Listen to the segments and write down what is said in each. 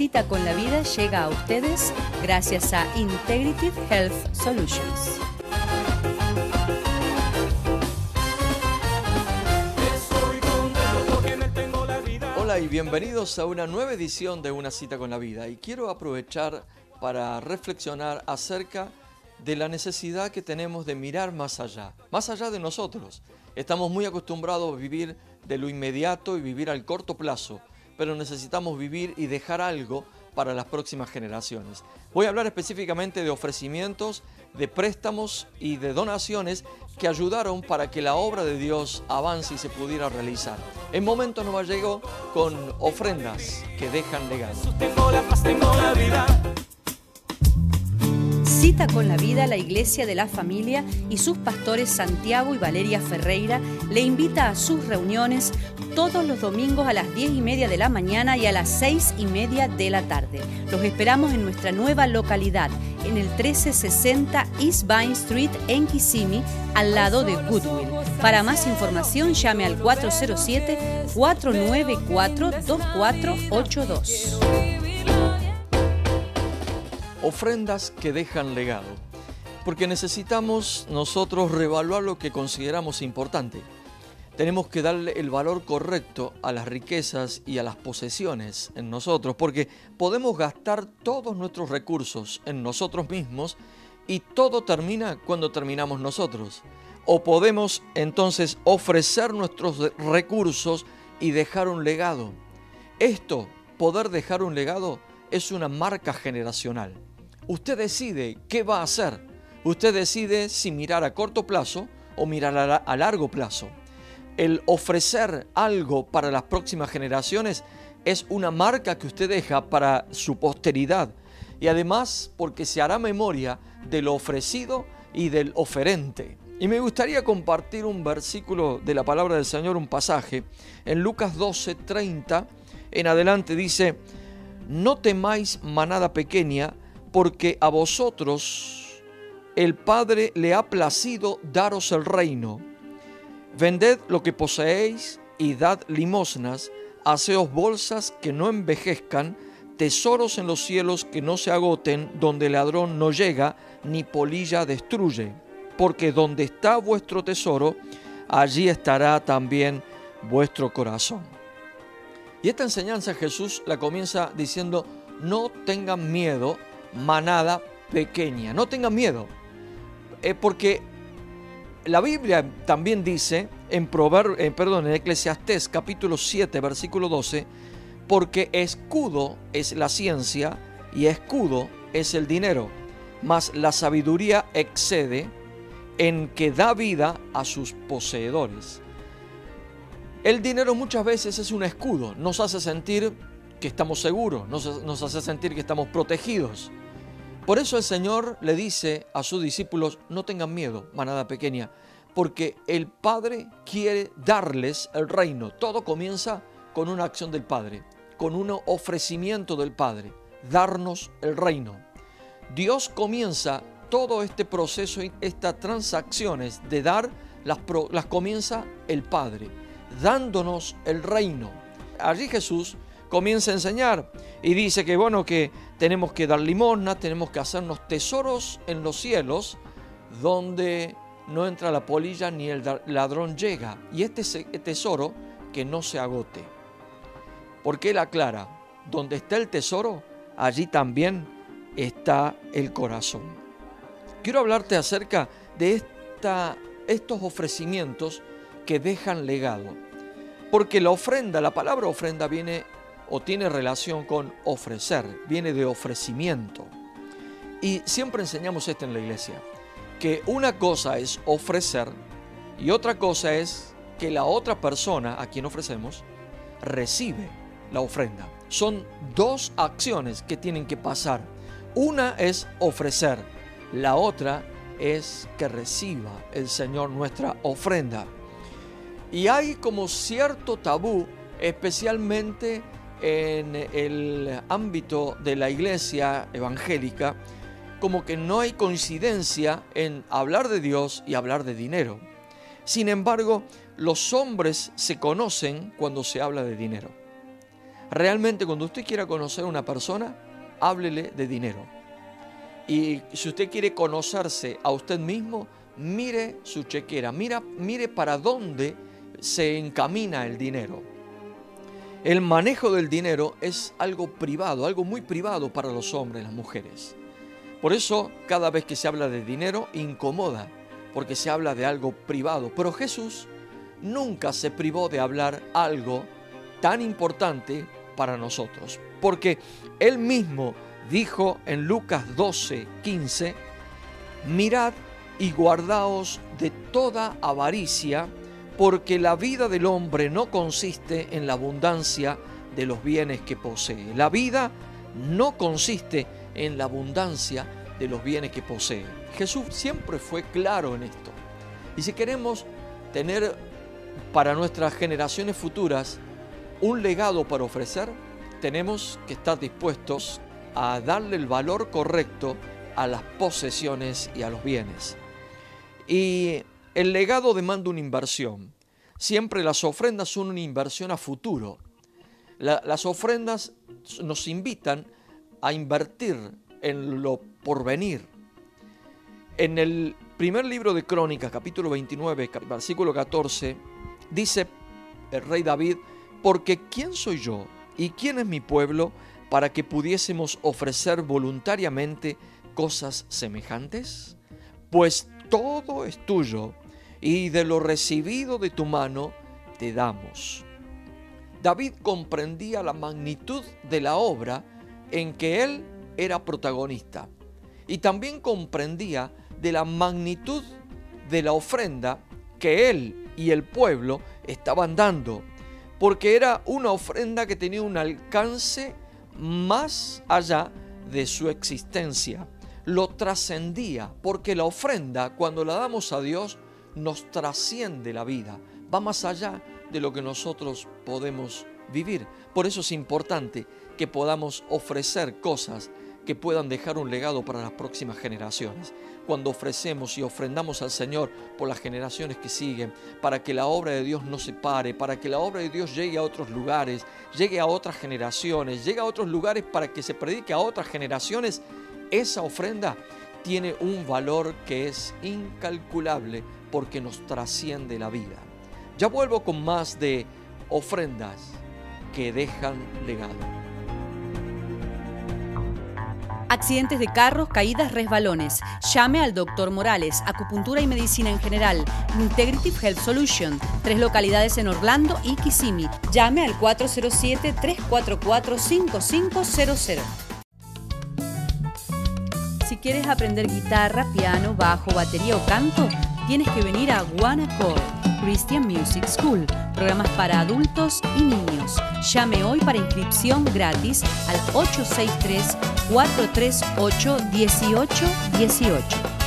Cita con la vida llega a ustedes gracias a Integrative Health Solutions. Hola y bienvenidos a una nueva edición de Una cita con la vida. Y quiero aprovechar para reflexionar acerca de la necesidad que tenemos de mirar más allá, más allá de nosotros. Estamos muy acostumbrados a vivir de lo inmediato y vivir al corto plazo, pero necesitamos vivir y dejar algo para las próximas generaciones. Voy a hablar específicamente de ofrecimientos, de préstamos y de donaciones que ayudaron para que la obra de Dios avance y se pudiera realizar. En momento nos llegó con ofrendas que dejan legado. Con la vida la Iglesia de la Familia y sus pastores Santiago y Valeria Ferreira le invita a sus reuniones todos los domingos a las 10 y media de la mañana y a las 6 y media de la tarde. Los esperamos en nuestra nueva localidad, en el 1360 East Vine Street en Kissimmee, al lado de Goodwill. Para más información llame al 407-494-2482 ofrendas que dejan legado, porque necesitamos nosotros revaluar lo que consideramos importante. Tenemos que darle el valor correcto a las riquezas y a las posesiones en nosotros, porque podemos gastar todos nuestros recursos en nosotros mismos y todo termina cuando terminamos nosotros. O podemos entonces ofrecer nuestros recursos y dejar un legado. Esto, poder dejar un legado, es una marca generacional. Usted decide qué va a hacer. Usted decide si mirar a corto plazo o mirar a, largo plazo. El ofrecer algo para las próximas generaciones es una marca que usted deja para su posteridad y además porque se hará memoria de lo ofrecido y del oferente. Y me gustaría compartir un versículo de la palabra del Señor, un pasaje. En Lucas 12, 30 en adelante dice, no temáis manada pequeña, porque a vosotros el Padre le ha placido daros el reino. Vended lo que poseéis y dad limosnas, haceos bolsas que no envejezcan, tesoros en los cielos que no se agoten, donde ladrón no llega, ni polilla destruye. Porque donde está vuestro tesoro, allí estará también vuestro corazón. Y esta enseñanza Jesús la comienza diciendo, no tengan miedo manada pequeña. No tengan miedo, eh, porque la Biblia también dice en, Prover eh, perdón, en Eclesiastés capítulo 7, versículo 12, porque escudo es la ciencia y escudo es el dinero, mas la sabiduría excede en que da vida a sus poseedores. El dinero muchas veces es un escudo, nos hace sentir que estamos seguros, nos, nos hace sentir que estamos protegidos. Por eso el Señor le dice a sus discípulos, no tengan miedo, manada pequeña, porque el Padre quiere darles el reino. Todo comienza con una acción del Padre, con un ofrecimiento del Padre, darnos el reino. Dios comienza todo este proceso, estas transacciones de dar, las, las comienza el Padre, dándonos el reino. Allí Jesús comienza a enseñar y dice que bueno que tenemos que dar limosna, tenemos que hacernos tesoros en los cielos donde no entra la polilla ni el ladrón llega y este tesoro que no se agote. Porque él aclara, donde está el tesoro, allí también está el corazón. Quiero hablarte acerca de esta, estos ofrecimientos que dejan legado. Porque la ofrenda, la palabra ofrenda viene o tiene relación con ofrecer, viene de ofrecimiento. Y siempre enseñamos esto en la iglesia, que una cosa es ofrecer y otra cosa es que la otra persona a quien ofrecemos recibe la ofrenda. Son dos acciones que tienen que pasar. Una es ofrecer, la otra es que reciba el Señor nuestra ofrenda. Y hay como cierto tabú, especialmente en el ámbito de la iglesia evangélica como que no hay coincidencia en hablar de Dios y hablar de dinero. Sin embargo, los hombres se conocen cuando se habla de dinero. Realmente cuando usted quiera conocer a una persona, háblele de dinero. Y si usted quiere conocerse a usted mismo, mire su chequera, mire para dónde se encamina el dinero. El manejo del dinero es algo privado, algo muy privado para los hombres las mujeres. Por eso cada vez que se habla de dinero incomoda, porque se habla de algo privado. Pero Jesús nunca se privó de hablar algo tan importante para nosotros, porque Él mismo dijo en Lucas 12, 15, mirad y guardaos de toda avaricia, porque la vida del hombre no consiste en la abundancia de los bienes que posee. La vida no consiste en la abundancia de los bienes que posee. Jesús siempre fue claro en esto. Y si queremos tener para nuestras generaciones futuras un legado para ofrecer, tenemos que estar dispuestos a darle el valor correcto a las posesiones y a los bienes. Y el legado demanda una inversión. Siempre las ofrendas son una inversión a futuro. las ofrendas nos invitan a invertir en lo porvenir. En el primer libro de Crónicas, capítulo 29, versículo 14, dice el rey David, porque ¿quién soy yo y quién es mi pueblo para que pudiésemos ofrecer voluntariamente cosas semejantes? Pues todo es tuyo y de lo recibido de tu mano te damos. David comprendía la magnitud de la obra en que él era protagonista y también comprendía de la magnitud de la ofrenda que él y el pueblo estaban dando, porque era una ofrenda que tenía un alcance más allá de su existencia lo trascendía, porque la ofrenda, cuando la damos a Dios, nos trasciende la vida, va más allá de lo que nosotros podemos vivir. Por eso es importante que podamos ofrecer cosas que puedan dejar un legado para las próximas generaciones. Cuando ofrecemos y ofrendamos al Señor por las generaciones que siguen, para que la obra de Dios no se pare, para que la obra de Dios llegue a otros lugares, llegue a otras generaciones, llegue a otros lugares para que se predique a otras generaciones, esa ofrenda tiene un valor que es incalculable porque nos trasciende la vida. Ya vuelvo con más de ofrendas que dejan legado. Accidentes de carros, caídas, resbalones. Llame al doctor Morales, acupuntura y medicina en general. Integrative Health Solution, tres localidades en Orlando y Kissimmee. Llame al 407-344-5500. Si quieres aprender guitarra, piano, bajo, batería o canto, tienes que venir a Accord Christian Music School, programas para adultos y niños. Llame hoy para inscripción gratis al 863 438 1818.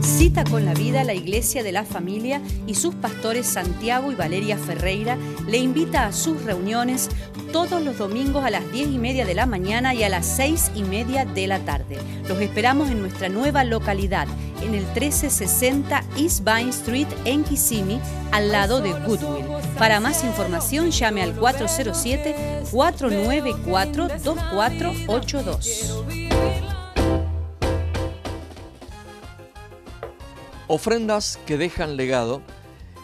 Cita con la vida la Iglesia de la Familia y sus pastores Santiago y Valeria Ferreira le invita a sus reuniones todos los domingos a las 10 y media de la mañana y a las 6 y media de la tarde. Los esperamos en nuestra nueva localidad, en el 1360 East Vine Street en Kissimmee, al lado de Goodwill. Para más información llame al 407 494 2482. Ofrendas que dejan legado.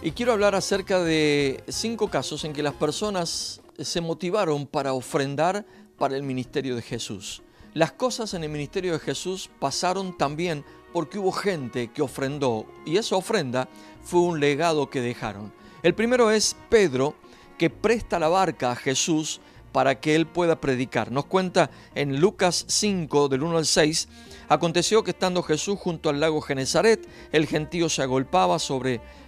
Y quiero hablar acerca de cinco casos en que las personas se motivaron para ofrendar para el ministerio de Jesús. Las cosas en el ministerio de Jesús pasaron también porque hubo gente que ofrendó y esa ofrenda fue un legado que dejaron. El primero es Pedro que presta la barca a Jesús para que él pueda predicar. Nos cuenta en Lucas 5 del 1 al 6 Aconteció que estando Jesús junto al lago Genezaret, el gentío se agolpaba sobre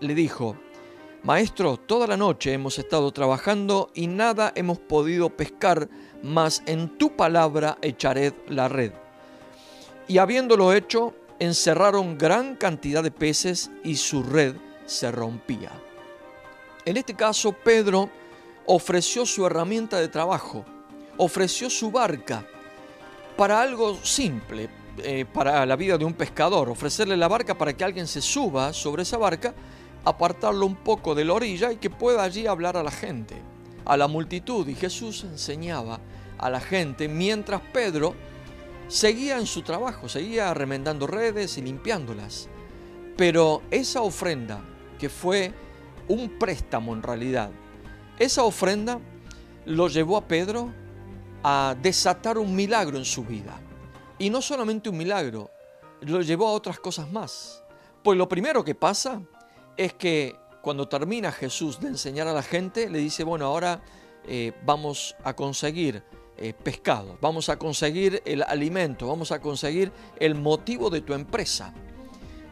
le dijo, Maestro, toda la noche hemos estado trabajando y nada hemos podido pescar, mas en tu palabra echaré la red. Y habiéndolo hecho, encerraron gran cantidad de peces y su red se rompía. En este caso, Pedro ofreció su herramienta de trabajo, ofreció su barca para algo simple, eh, para la vida de un pescador, ofrecerle la barca para que alguien se suba sobre esa barca apartarlo un poco de la orilla y que pueda allí hablar a la gente, a la multitud. Y Jesús enseñaba a la gente mientras Pedro seguía en su trabajo, seguía remendando redes y limpiándolas. Pero esa ofrenda, que fue un préstamo en realidad, esa ofrenda lo llevó a Pedro a desatar un milagro en su vida. Y no solamente un milagro, lo llevó a otras cosas más. Pues lo primero que pasa es que cuando termina Jesús de enseñar a la gente, le dice, bueno, ahora eh, vamos a conseguir eh, pescado, vamos a conseguir el alimento, vamos a conseguir el motivo de tu empresa.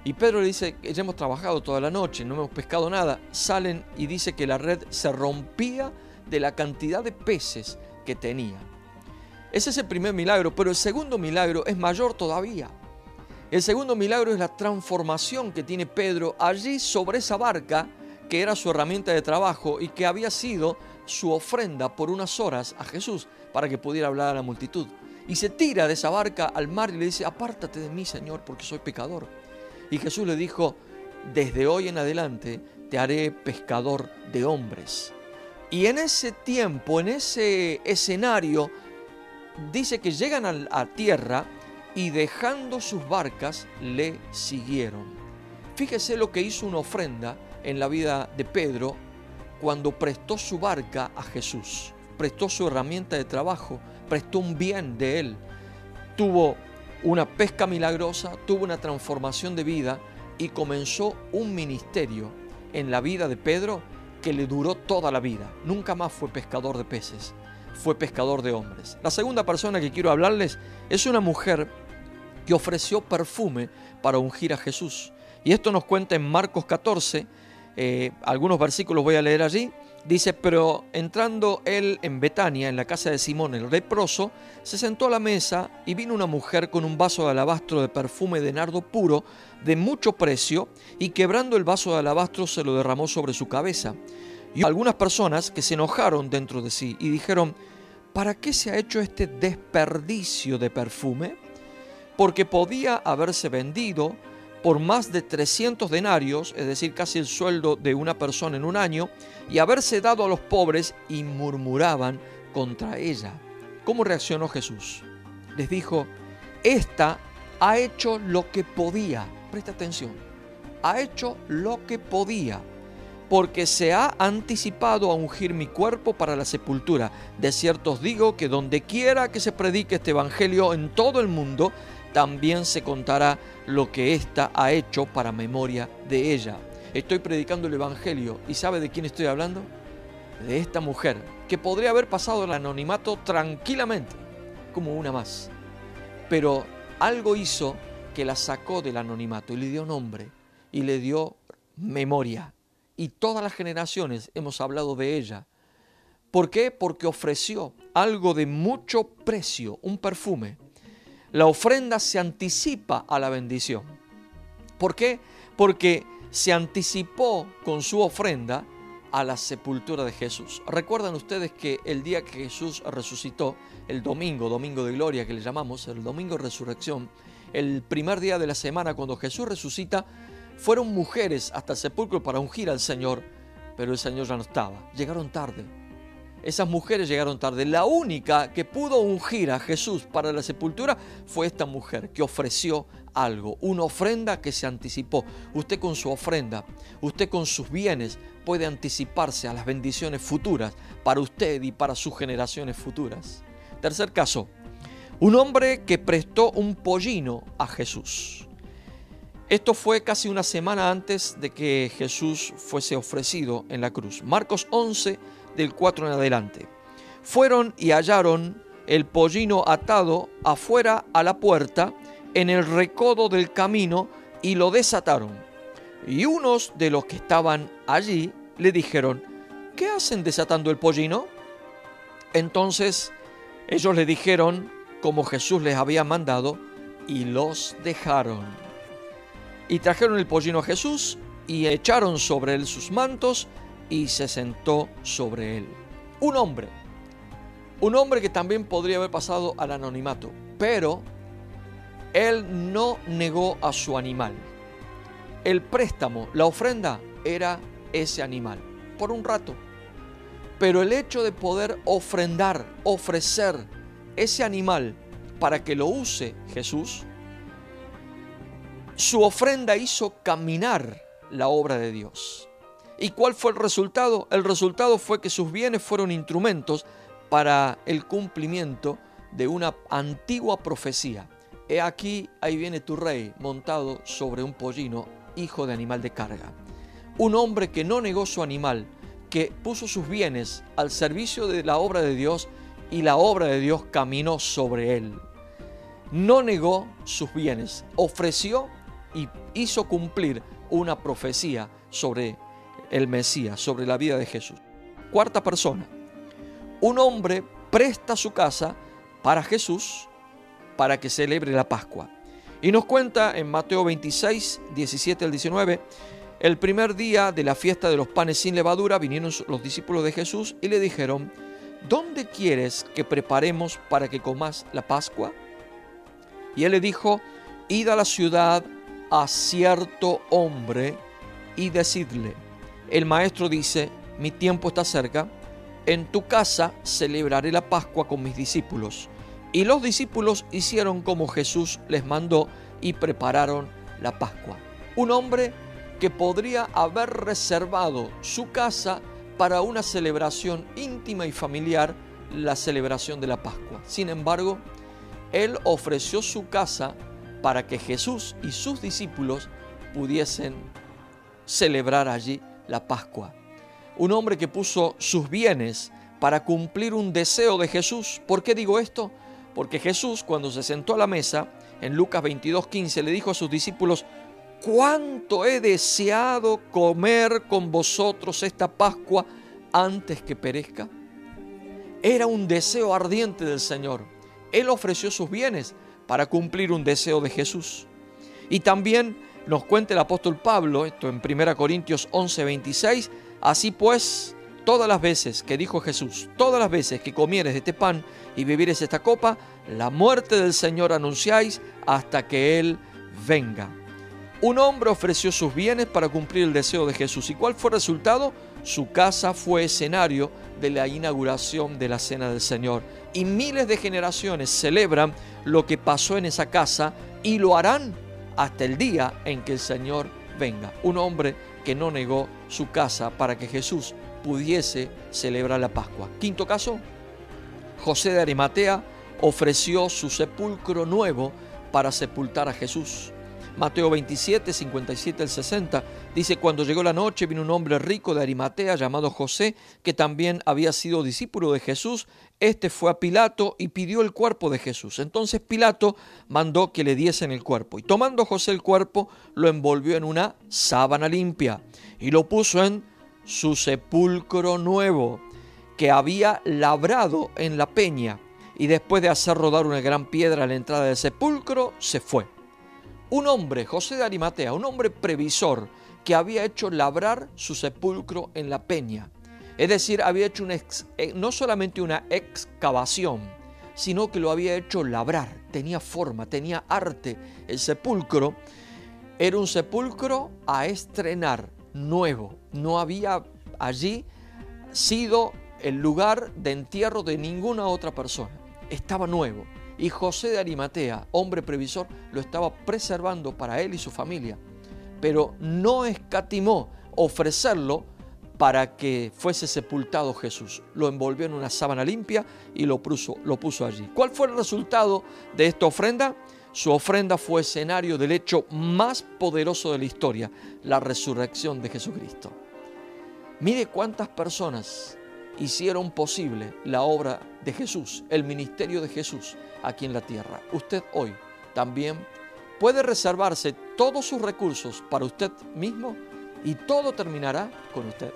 Y Pedro le dice, ya hemos trabajado toda la noche, no hemos pescado nada. Salen y dice que la red se rompía de la cantidad de peces que tenía. Ese es el primer milagro, pero el segundo milagro es mayor todavía. El segundo milagro es la transformación que tiene Pedro allí sobre esa barca que era su herramienta de trabajo y que había sido su ofrenda por unas horas a Jesús para que pudiera hablar a la multitud. Y se tira de esa barca al mar y le dice, apártate de mí, Señor, porque soy pecador. Y Jesús le dijo, desde hoy en adelante te haré pescador de hombres. Y en ese tiempo, en ese escenario, dice que llegan a tierra y dejando sus barcas le siguieron. Fíjese lo que hizo una ofrenda en la vida de Pedro cuando prestó su barca a Jesús, prestó su herramienta de trabajo, prestó un bien de él, tuvo una pesca milagrosa, tuvo una transformación de vida y comenzó un ministerio en la vida de Pedro que le duró toda la vida. Nunca más fue pescador de peces, fue pescador de hombres. La segunda persona que quiero hablarles es una mujer que ofreció perfume para ungir a Jesús. Y esto nos cuenta en Marcos 14, eh, algunos versículos voy a leer allí. Dice, pero entrando él en Betania, en la casa de Simón el leproso, se sentó a la mesa y vino una mujer con un vaso de alabastro de perfume de nardo puro de mucho precio y quebrando el vaso de alabastro se lo derramó sobre su cabeza. Y algunas personas que se enojaron dentro de sí y dijeron, ¿para qué se ha hecho este desperdicio de perfume? porque podía haberse vendido por más de 300 denarios, es decir, casi el sueldo de una persona en un año, y haberse dado a los pobres y murmuraban contra ella. ¿Cómo reaccionó Jesús? Les dijo, esta ha hecho lo que podía, presta atención, ha hecho lo que podía, porque se ha anticipado a ungir mi cuerpo para la sepultura. De cierto os digo que donde quiera que se predique este Evangelio en todo el mundo, también se contará lo que ésta ha hecho para memoria de ella. Estoy predicando el Evangelio y ¿sabe de quién estoy hablando? De esta mujer que podría haber pasado el anonimato tranquilamente, como una más. Pero algo hizo que la sacó del anonimato y le dio nombre y le dio memoria. Y todas las generaciones hemos hablado de ella. ¿Por qué? Porque ofreció algo de mucho precio, un perfume, la ofrenda se anticipa a la bendición. ¿Por qué? Porque se anticipó con su ofrenda a la sepultura de Jesús. Recuerdan ustedes que el día que Jesús resucitó, el domingo, domingo de gloria que le llamamos, el domingo de resurrección, el primer día de la semana cuando Jesús resucita, fueron mujeres hasta el sepulcro para ungir al Señor, pero el Señor ya no estaba. Llegaron tarde. Esas mujeres llegaron tarde. La única que pudo ungir a Jesús para la sepultura fue esta mujer que ofreció algo, una ofrenda que se anticipó. Usted con su ofrenda, usted con sus bienes puede anticiparse a las bendiciones futuras para usted y para sus generaciones futuras. Tercer caso, un hombre que prestó un pollino a Jesús. Esto fue casi una semana antes de que Jesús fuese ofrecido en la cruz. Marcos 11 del 4 en adelante. Fueron y hallaron el pollino atado afuera a la puerta en el recodo del camino y lo desataron. Y unos de los que estaban allí le dijeron, ¿qué hacen desatando el pollino? Entonces ellos le dijeron, como Jesús les había mandado, y los dejaron. Y trajeron el pollino a Jesús y echaron sobre él sus mantos y se sentó sobre él. Un hombre, un hombre que también podría haber pasado al anonimato, pero él no negó a su animal. El préstamo, la ofrenda, era ese animal, por un rato. Pero el hecho de poder ofrendar, ofrecer ese animal para que lo use Jesús, su ofrenda hizo caminar la obra de Dios. ¿Y cuál fue el resultado? El resultado fue que sus bienes fueron instrumentos para el cumplimiento de una antigua profecía. He aquí, ahí viene tu rey montado sobre un pollino, hijo de animal de carga. Un hombre que no negó su animal, que puso sus bienes al servicio de la obra de Dios y la obra de Dios caminó sobre él. No negó sus bienes, ofreció y hizo cumplir una profecía sobre el Mesías, sobre la vida de Jesús. Cuarta persona, un hombre presta su casa para Jesús para que celebre la Pascua. Y nos cuenta en Mateo 26, 17 al 19, el primer día de la fiesta de los panes sin levadura vinieron los discípulos de Jesús y le dijeron, ¿dónde quieres que preparemos para que comas la Pascua? Y él le dijo, id a la ciudad a cierto hombre y decidle, el maestro dice, mi tiempo está cerca, en tu casa celebraré la Pascua con mis discípulos. Y los discípulos hicieron como Jesús les mandó y prepararon la Pascua. Un hombre que podría haber reservado su casa para una celebración íntima y familiar, la celebración de la Pascua. Sin embargo, él ofreció su casa para que Jesús y sus discípulos pudiesen celebrar allí la Pascua. Un hombre que puso sus bienes para cumplir un deseo de Jesús. ¿Por qué digo esto? Porque Jesús cuando se sentó a la mesa, en Lucas 22:15, le dijo a sus discípulos, cuánto he deseado comer con vosotros esta Pascua antes que perezca. Era un deseo ardiente del Señor. Él ofreció sus bienes para cumplir un deseo de Jesús. Y también nos cuenta el apóstol Pablo, esto en 1 Corintios 11, 26, así pues, todas las veces que dijo Jesús, todas las veces que comieres de este pan y bebieres esta copa, la muerte del Señor anunciáis hasta que Él venga. Un hombre ofreció sus bienes para cumplir el deseo de Jesús. ¿Y cuál fue el resultado? Su casa fue escenario de la inauguración de la Cena del Señor. Y miles de generaciones celebran lo que pasó en esa casa y lo harán hasta el día en que el Señor venga. Un hombre que no negó su casa para que Jesús pudiese celebrar la Pascua. Quinto caso, José de Arimatea ofreció su sepulcro nuevo para sepultar a Jesús. Mateo 27, 57 al 60, dice, cuando llegó la noche vino un hombre rico de Arimatea llamado José, que también había sido discípulo de Jesús. Este fue a Pilato y pidió el cuerpo de Jesús. Entonces Pilato mandó que le diesen el cuerpo. Y tomando José el cuerpo, lo envolvió en una sábana limpia y lo puso en su sepulcro nuevo, que había labrado en la peña. Y después de hacer rodar una gran piedra a la entrada del sepulcro, se fue un hombre, José de Arimatea, un hombre previsor, que había hecho labrar su sepulcro en la peña. Es decir, había hecho eh, no solamente una excavación, sino que lo había hecho labrar. Tenía forma, tenía arte. El sepulcro era un sepulcro a estrenar, nuevo. No había allí sido el lugar de entierro de ninguna otra persona. Estaba nuevo. Y José de Arimatea, hombre previsor, lo estaba preservando para él y su familia. Pero no escatimó ofrecerlo para que fuese sepultado Jesús. Lo envolvió en una sábana limpia y lo puso, lo puso allí. ¿Cuál fue el resultado de esta ofrenda? Su ofrenda fue escenario del hecho más poderoso de la historia, la resurrección de Jesucristo. Mire cuántas personas hicieron posible la obra de Jesús, el ministerio de Jesús aquí en la tierra. Usted hoy también puede reservarse todos sus recursos para usted mismo y todo terminará con usted.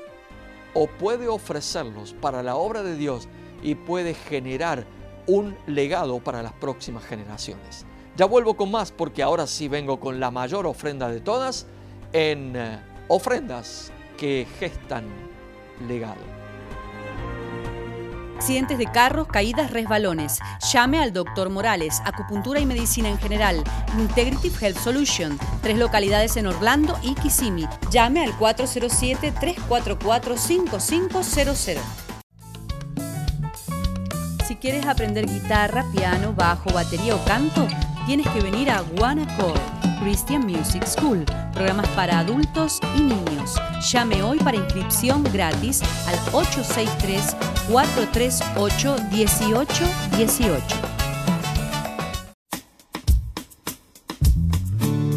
o puede ofrecerlos para la obra de Dios y puede generar un legado para las próximas generaciones. Ya vuelvo con más porque ahora sí vengo con la mayor ofrenda de todas en eh, ofrendas que gestan legado. Accidentes de carros, caídas, resbalones. Llame al doctor Morales, acupuntura y medicina en general. Integrative Health Solution. Tres localidades en Orlando y Kissimmee. Llame al 407-344-5500. Si quieres aprender guitarra, piano, bajo, batería o canto, tienes que venir a One Christian Music School, programas para adultos y niños. Llame hoy para inscripción gratis al 863-438-1818.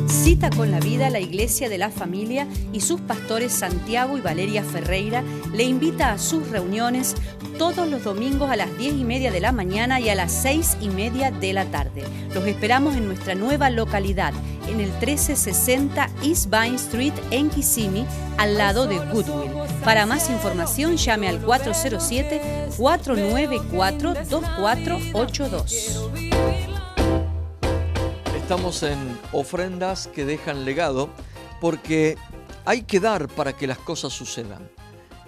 Cita con la vida la Iglesia de la Familia y sus pastores Santiago y Valeria Ferreira le invita a sus reuniones todos los domingos a las 10 y media de la mañana y a las 6 y media de la tarde. Los esperamos en nuestra nueva localidad, en el 1360 East Vine Street en Kissimmee, al lado de Goodwill. Para más información llame al 407-494-2482. Estamos en ofrendas que dejan legado porque hay que dar para que las cosas sucedan.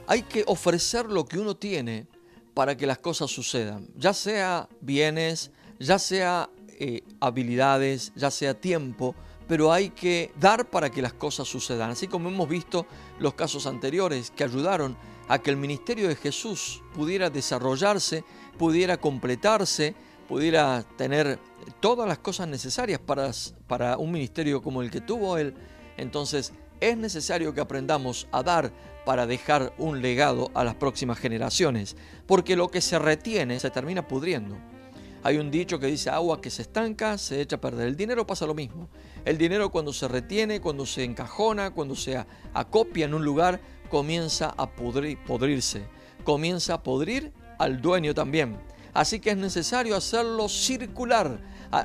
Hay que ofrecer lo que uno tiene para que las cosas sucedan, ya sea bienes, ya sea eh, habilidades, ya sea tiempo, pero hay que dar para que las cosas sucedan. Así como hemos visto los casos anteriores que ayudaron a que el ministerio de Jesús pudiera desarrollarse, pudiera completarse, pudiera tener todas las cosas necesarias para, para un ministerio como el que tuvo él, entonces es necesario que aprendamos a dar para dejar un legado a las próximas generaciones, porque lo que se retiene se termina pudriendo. Hay un dicho que dice agua que se estanca, se echa a perder. El dinero pasa lo mismo. El dinero cuando se retiene, cuando se encajona, cuando se acopia en un lugar, comienza a podrirse. Comienza a podrir al dueño también. Así que es necesario hacerlo circular,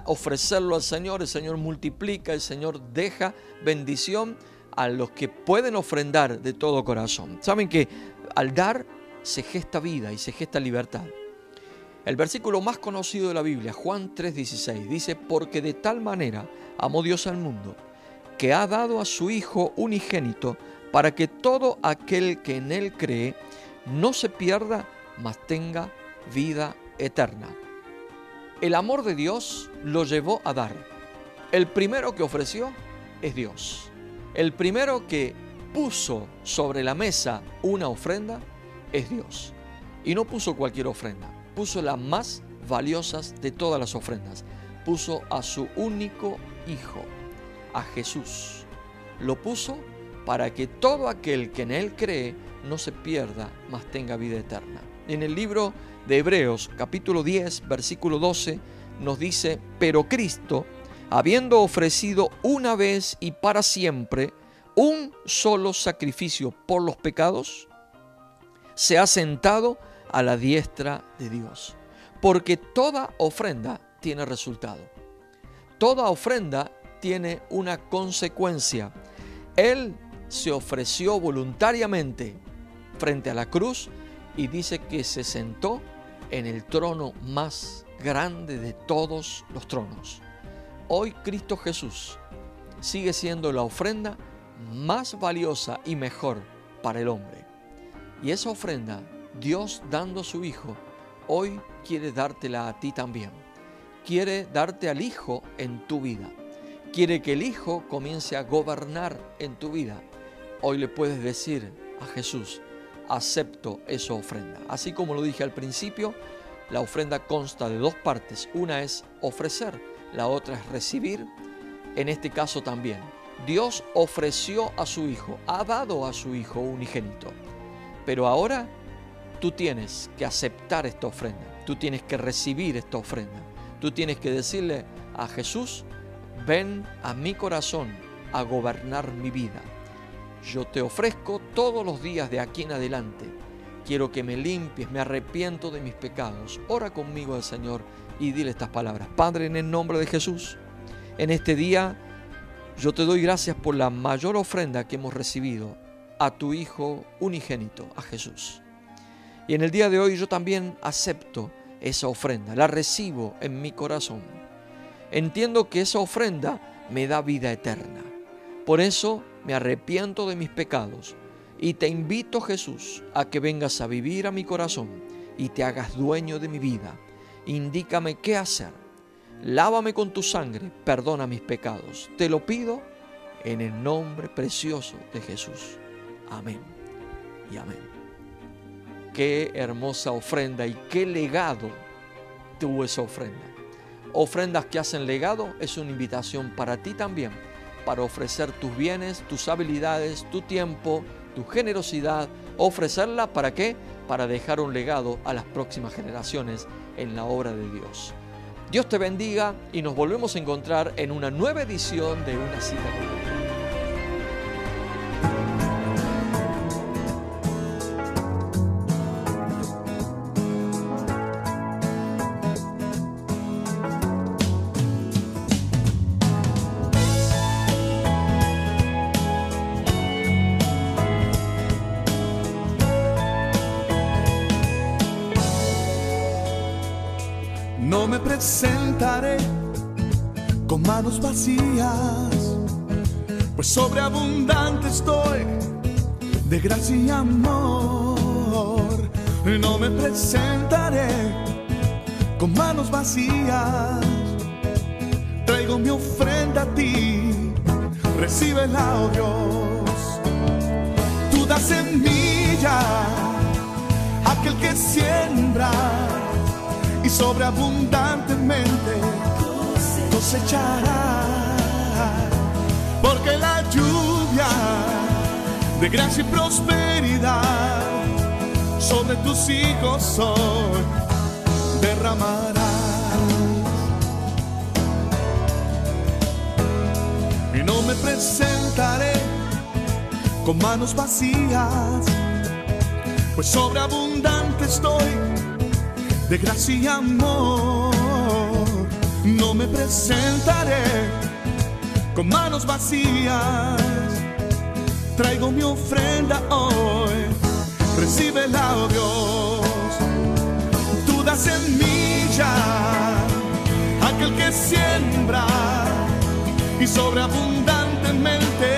ofrecerlo al Señor, el Señor multiplica, el Señor deja bendición a los que pueden ofrendar de todo corazón. Saben que al dar se gesta vida y se gesta libertad. El versículo más conocido de la Biblia, Juan 3:16, dice, porque de tal manera amó Dios al mundo, que ha dado a su Hijo unigénito, para que todo aquel que en Él cree no se pierda, mas tenga vida eterna. El amor de Dios lo llevó a dar. El primero que ofreció es Dios. El primero que puso sobre la mesa una ofrenda es Dios. Y no puso cualquier ofrenda, puso las más valiosas de todas las ofrendas. Puso a su único Hijo, a Jesús. Lo puso para que todo aquel que en Él cree no se pierda, mas tenga vida eterna. En el libro de Hebreos capítulo 10, versículo 12, nos dice, pero Cristo, habiendo ofrecido una vez y para siempre un solo sacrificio por los pecados, se ha sentado a la diestra de Dios. Porque toda ofrenda tiene resultado. Toda ofrenda tiene una consecuencia. Él se ofreció voluntariamente frente a la cruz y dice que se sentó en el trono más grande de todos los tronos. Hoy Cristo Jesús sigue siendo la ofrenda más valiosa y mejor para el hombre. Y esa ofrenda, Dios dando su Hijo, hoy quiere dártela a ti también. Quiere darte al Hijo en tu vida. Quiere que el Hijo comience a gobernar en tu vida. Hoy le puedes decir a Jesús, acepto esa ofrenda. Así como lo dije al principio, la ofrenda consta de dos partes. Una es ofrecer, la otra es recibir. En este caso también, Dios ofreció a su Hijo, ha dado a su Hijo unigénito. Pero ahora tú tienes que aceptar esta ofrenda, tú tienes que recibir esta ofrenda, tú tienes que decirle a Jesús, ven a mi corazón a gobernar mi vida yo te ofrezco todos los días de aquí en adelante. Quiero que me limpies, me arrepiento de mis pecados. Ora conmigo al Señor y dile estas palabras. Padre, en el nombre de Jesús, en este día yo te doy gracias por la mayor ofrenda que hemos recibido a tu Hijo unigénito, a Jesús. Y en el día de hoy yo también acepto esa ofrenda, la recibo en mi corazón. Entiendo que esa ofrenda me da vida eterna. Por eso me arrepiento de mis pecados y te invito, Jesús, a que vengas a vivir a mi corazón y te hagas dueño de mi vida. Indícame qué hacer. Lávame con tu sangre, perdona mis pecados. Te lo pido en el nombre precioso de Jesús. Amén y amén. Qué hermosa ofrenda y qué legado tuvo esa ofrenda. Ofrendas que hacen legado es una invitación para ti también, para ofrecer tus bienes, tus habilidades, tu tiempo, tu generosidad, ofrecerla para qué? Para dejar un legado a las próximas generaciones en la obra de Dios. Dios te bendiga y nos volvemos a encontrar en una nueva edición de Una cita con sobreabundante estoy de gracia y amor. No me presentaré con manos vacías, traigo mi ofrenda a ti, recíbela, oh Dios. Tú das semilla a aquel que siembra y sobreabundantemente cosechará. Lluvia de gracia y prosperidad sobre tus hijos hoy derramarás. Y no me presentaré con manos vacías, pues sobreabundante estoy de gracia y amor. No me presentaré con manos vacías. Traigo mi ofrenda hoy. Recíbela, oh Dios. Tú das semilla aquel que siembra y sobreabundantemente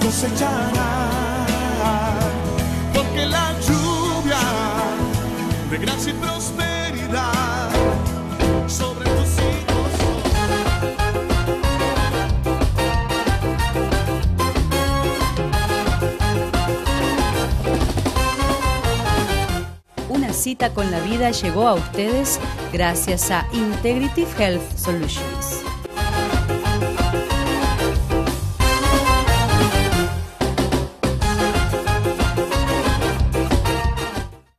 cosechará. Porque la lluvia de gracia y cita con la vida llegó a ustedes gracias a Integrative Health Solutions.